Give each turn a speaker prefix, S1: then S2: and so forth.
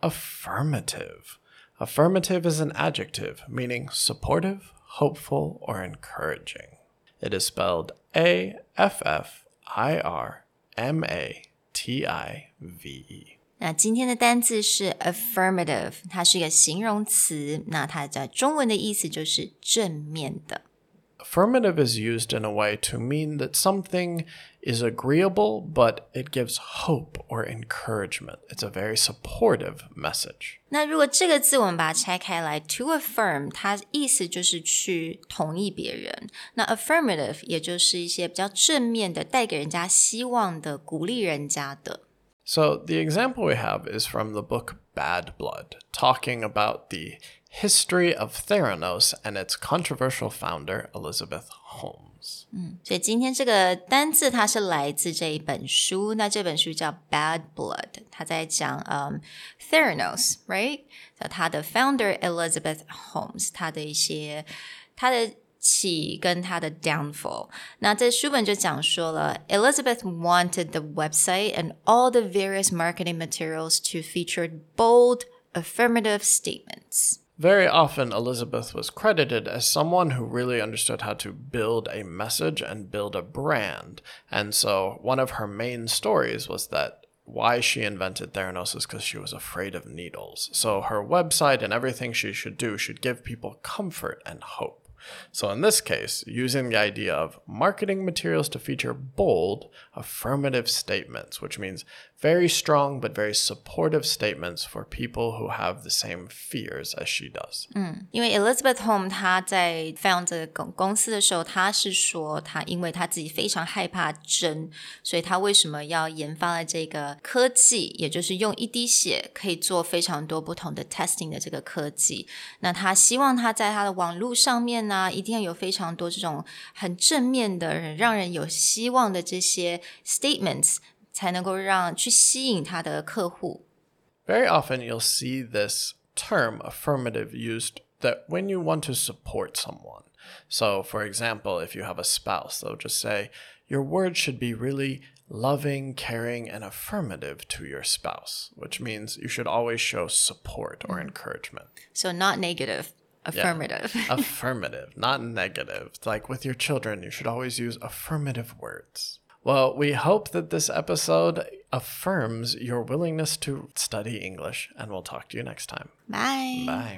S1: affirmative. Affirmative is an adjective meaning supportive, hopeful, or encouraging. It is spelled A F F I R M A T I V E.
S2: 那今天的单字是 affirmative，它是一个形容词，那它在中文的意思就是正面的。
S1: Affirmative is used in a way to mean that something is agreeable, but it gives hope or encouragement. It's a very supportive message.
S2: 那如果这个字我们把它拆开来，to affirm，它意思就是去同意别人。那 affirmative 也就是一些比较正面的，带给人家希望的，鼓励人家的。
S1: So, the example we have is from the book Bad Blood, talking about the history of Theranos and its controversial founder, Elizabeth Holmes.
S2: 所以今天这个单字它是来自这一本书，那这本书叫《Bad Blood》，它在讲嗯、Theranos，right？那它的 founder Elizabeth Holmes，它的一些它的 起跟它的 downfall。那这书本就讲说了，Elizabeth wanted the website and all the various marketing materials to feature bold affirmative statements.
S1: Very often, Elizabeth was credited as someone who really understood how to build a message and build a brand. And so, one of her main stories was that why she invented Theranos is because she was afraid of needles. So, her website and everything she should do should give people comfort and hope. So in this case, using the idea of marketing materials to feature bold, affirmative statements, which means very strong but very supportive statements for people who have the same fears as she does.
S2: 嗯，因为 Elizabeth Holmes found 这个公司的时候，她是说她因为她自己非常害怕针，所以她为什么要研发了这个科技，也就是用一滴血可以做非常多不同的 testing 呢，一定要有非常多这种很正面的、让人有希望的这些 statements，才能够让去吸引她的客户。
S1: Very often, you'll see this term affirmative used that when you want to support someone. So, for example, if you have a spouse, they'll just say, Your words should be really loving, caring, and affirmative to your spouse, which means you should always show support or encouragement.
S2: So not negative, affirmative.
S1: affirmative, not negative. It's like with your children, you should always use affirmative words. Well, we hope that this episode affirms your willingness to study English, and we'll talk to you next time.
S2: Bye.
S1: Bye.